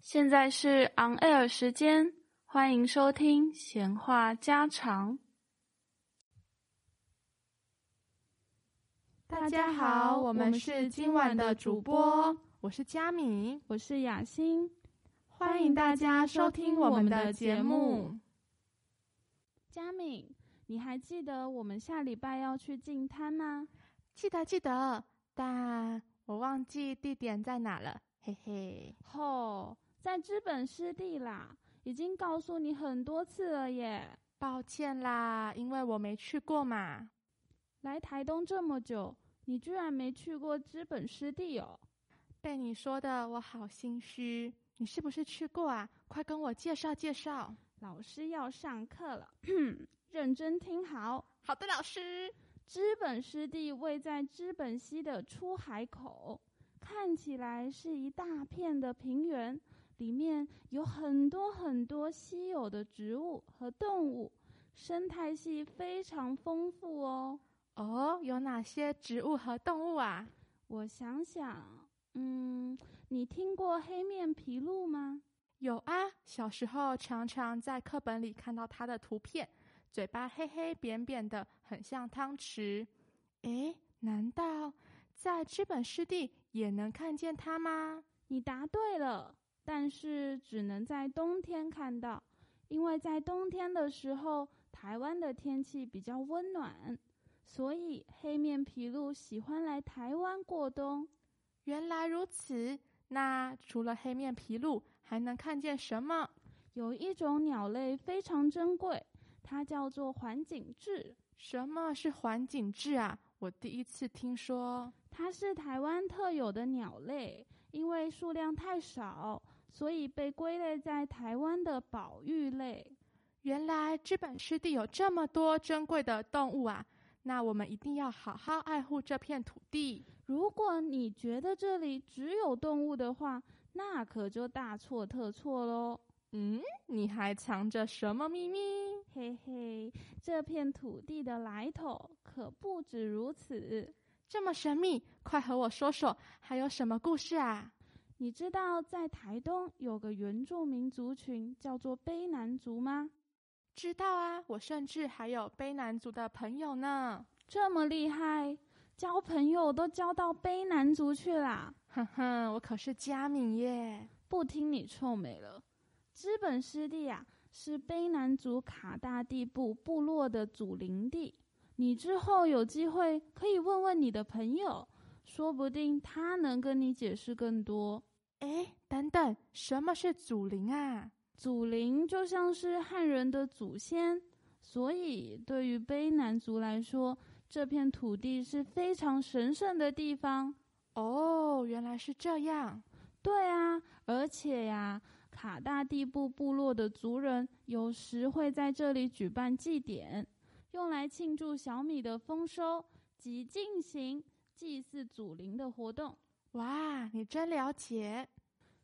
现在是 on air 时间，欢迎收听闲话家常。大家好，我们是今晚的主播，我是佳敏，我是雅欣，欢迎大家收听我们的节目。佳敏，你还记得我们下礼拜要去进滩吗？记得记得，但我忘记地点在哪了，嘿嘿。吼，在资本湿地啦，已经告诉你很多次了耶。抱歉啦，因为我没去过嘛。来台东这么久，你居然没去过资本湿地哦？被你说的，我好心虚。你是不是去过啊？快跟我介绍介绍。老师要上课了，认真听好。好的，老师。资本湿地位在资本溪的出海口，看起来是一大片的平原，里面有很多很多稀有的植物和动物，生态系非常丰富哦。哦，有哪些植物和动物啊？我想想，嗯，你听过黑面琵鹭吗？有啊，小时候常常在课本里看到它的图片。嘴巴黑黑扁扁的，很像汤匙。诶，难道在资本湿地也能看见它吗？你答对了，但是只能在冬天看到，因为在冬天的时候，台湾的天气比较温暖，所以黑面琵鹭喜欢来台湾过冬。原来如此，那除了黑面琵鹭，还能看见什么？有一种鸟类非常珍贵。它叫做环景雉。什么是环景雉啊？我第一次听说。它是台湾特有的鸟类，因为数量太少，所以被归类在台湾的保育类。原来这本湿地有这么多珍贵的动物啊！那我们一定要好好爱护这片土地。如果你觉得这里只有动物的话，那可就大错特错喽。嗯，你还藏着什么秘密？嘿嘿，这片土地的来头可不止如此，这么神秘，快和我说说，还有什么故事啊？你知道在台东有个原住民族群叫做卑南族吗？知道啊，我甚至还有卑南族的朋友呢。这么厉害，交朋友都交到卑南族去啦？哼哼，我可是佳敏耶，不听你臭美了。资本师弟啊，是卑南族卡大地部部落的祖灵地。你之后有机会可以问问你的朋友，说不定他能跟你解释更多。哎，等等，什么是祖灵啊？祖灵就像是汉人的祖先，所以对于卑南族来说，这片土地是非常神圣的地方。哦，原来是这样。对啊，而且呀。卡大地部部落的族人有时会在这里举办祭典，用来庆祝小米的丰收及进行祭祀祖灵的活动。哇，你真了解！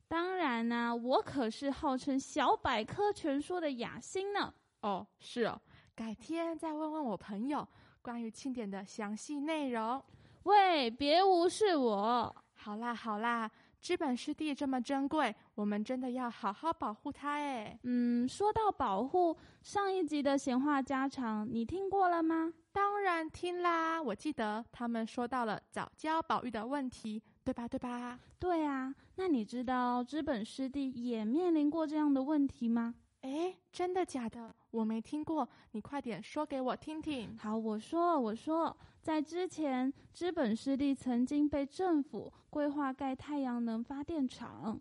当然啦，我可是号称小百科全书的雅欣呢。哦，是哦，改天再问问我朋友关于庆典的详细内容。喂，别无视我！好啦，好啦。资本湿地这么珍贵，我们真的要好好保护它哎。嗯，说到保护，上一集的闲话家常你听过了吗？当然听啦，我记得他们说到了早教保育的问题，对吧？对吧？对啊，那你知道资本湿地也面临过这样的问题吗？哎，真的假的？我没听过，你快点说给我听听。好，我说，我说，在之前，资本湿地曾经被政府规划盖太阳能发电厂。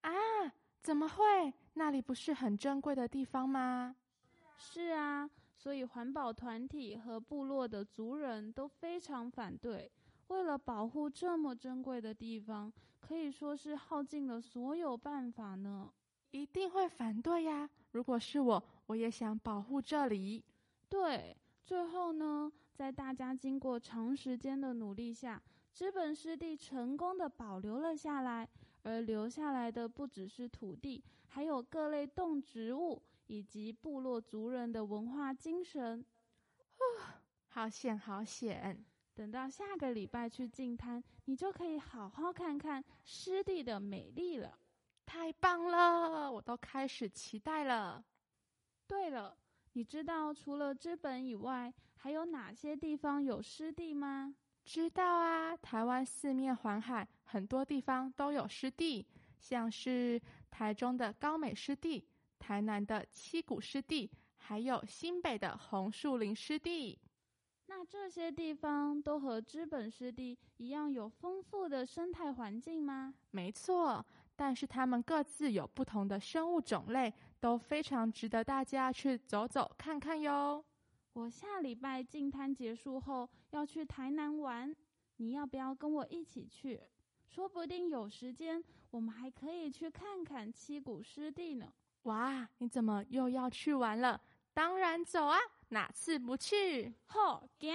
啊？怎么会？那里不是很珍贵的地方吗？是啊，所以环保团体和部落的族人都非常反对。为了保护这么珍贵的地方，可以说是耗尽了所有办法呢。一定会反对呀！如果是我，我也想保护这里。对，最后呢，在大家经过长时间的努力下，资本湿地成功的保留了下来。而留下来的不只是土地，还有各类动植物以及部落族人的文化精神。好险，好险！等到下个礼拜去进滩，你就可以好好看看湿地的美丽了。太棒了，我都开始期待了。对了，你知道除了知本以外，还有哪些地方有湿地吗？知道啊，台湾四面环海，很多地方都有湿地，像是台中的高美湿地、台南的七股湿地，还有新北的红树林湿地。那这些地方都和资本湿地一样有丰富的生态环境吗？没错，但是它们各自有不同的生物种类，都非常值得大家去走走看看哟。我下礼拜进滩结束后要去台南玩，你要不要跟我一起去？说不定有时间，我们还可以去看看七股湿地呢。哇，你怎么又要去玩了？当然走啊，哪次不去？好，行。